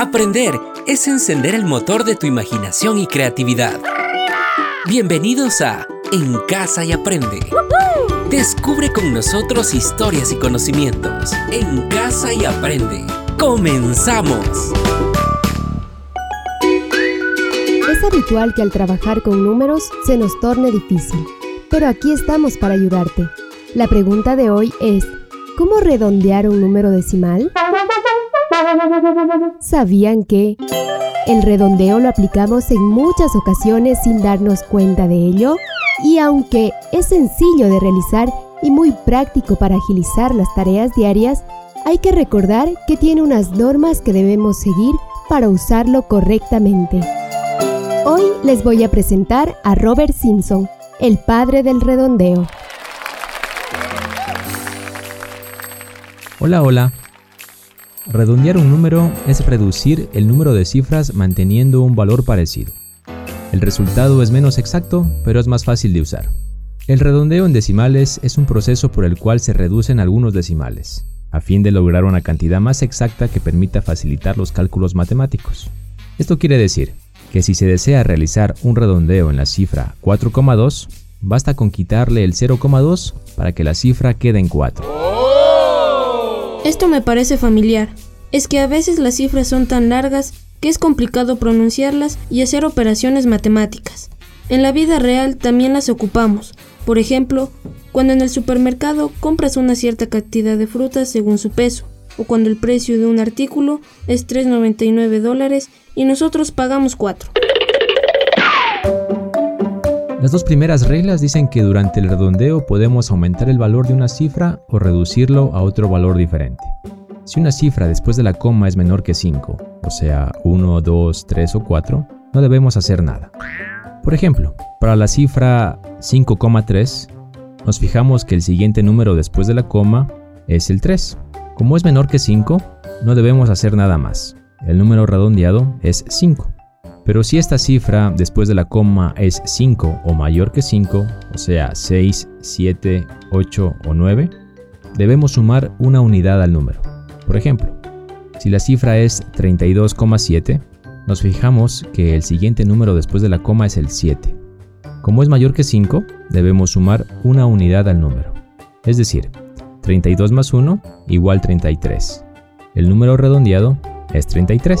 Aprender es encender el motor de tu imaginación y creatividad. Bienvenidos a En Casa y Aprende. Descubre con nosotros historias y conocimientos. En Casa y Aprende. ¡Comenzamos! Es habitual que al trabajar con números se nos torne difícil, pero aquí estamos para ayudarte. La pregunta de hoy es, ¿cómo redondear un número decimal? ¿Sabían que el redondeo lo aplicamos en muchas ocasiones sin darnos cuenta de ello? Y aunque es sencillo de realizar y muy práctico para agilizar las tareas diarias, hay que recordar que tiene unas normas que debemos seguir para usarlo correctamente. Hoy les voy a presentar a Robert Simpson, el padre del redondeo. Hola, hola. Redondear un número es reducir el número de cifras manteniendo un valor parecido. El resultado es menos exacto, pero es más fácil de usar. El redondeo en decimales es un proceso por el cual se reducen algunos decimales, a fin de lograr una cantidad más exacta que permita facilitar los cálculos matemáticos. Esto quiere decir que si se desea realizar un redondeo en la cifra 4,2, basta con quitarle el 0,2 para que la cifra quede en 4. Esto me parece familiar. Es que a veces las cifras son tan largas que es complicado pronunciarlas y hacer operaciones matemáticas. En la vida real también las ocupamos. Por ejemplo, cuando en el supermercado compras una cierta cantidad de frutas según su peso, o cuando el precio de un artículo es 3,99 dólares y nosotros pagamos 4. Las dos primeras reglas dicen que durante el redondeo podemos aumentar el valor de una cifra o reducirlo a otro valor diferente. Si una cifra después de la coma es menor que 5, o sea 1, 2, 3 o 4, no debemos hacer nada. Por ejemplo, para la cifra 5,3, nos fijamos que el siguiente número después de la coma es el 3. Como es menor que 5, no debemos hacer nada más. El número redondeado es 5. Pero si esta cifra después de la coma es 5 o mayor que 5, o sea 6, 7, 8 o 9, debemos sumar una unidad al número. Por ejemplo, si la cifra es 32,7, nos fijamos que el siguiente número después de la coma es el 7. Como es mayor que 5, debemos sumar una unidad al número. Es decir, 32 más 1 igual 33. El número redondeado es 33.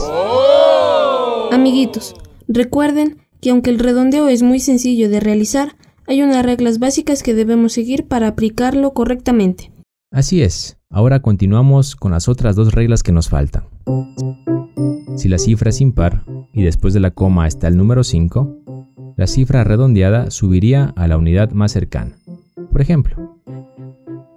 Amiguitos, recuerden que aunque el redondeo es muy sencillo de realizar, hay unas reglas básicas que debemos seguir para aplicarlo correctamente. Así es, ahora continuamos con las otras dos reglas que nos faltan. Si la cifra es impar y después de la coma está el número 5, la cifra redondeada subiría a la unidad más cercana. Por ejemplo,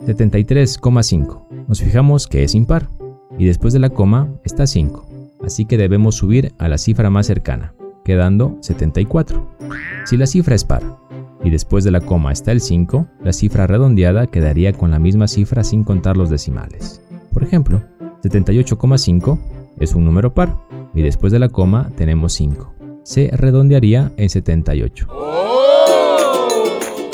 73,5. Nos fijamos que es impar y después de la coma está 5 así que debemos subir a la cifra más cercana, quedando 74. Si la cifra es par y después de la coma está el 5, la cifra redondeada quedaría con la misma cifra sin contar los decimales. Por ejemplo, 78,5 es un número par y después de la coma tenemos 5. Se redondearía en 78.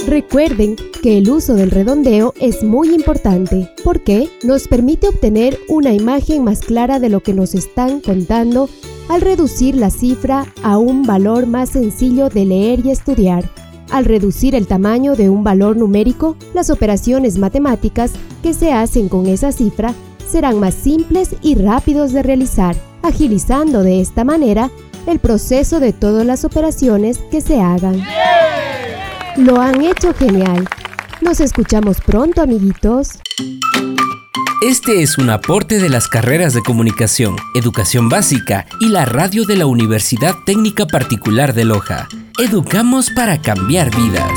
Recuerden que el uso del redondeo es muy importante porque nos permite obtener una imagen más clara de lo que nos están contando al reducir la cifra a un valor más sencillo de leer y estudiar. Al reducir el tamaño de un valor numérico, las operaciones matemáticas que se hacen con esa cifra serán más simples y rápidos de realizar, agilizando de esta manera el proceso de todas las operaciones que se hagan. Lo han hecho genial. Nos escuchamos pronto, amiguitos. Este es un aporte de las carreras de comunicación, educación básica y la radio de la Universidad Técnica Particular de Loja. Educamos para cambiar vidas.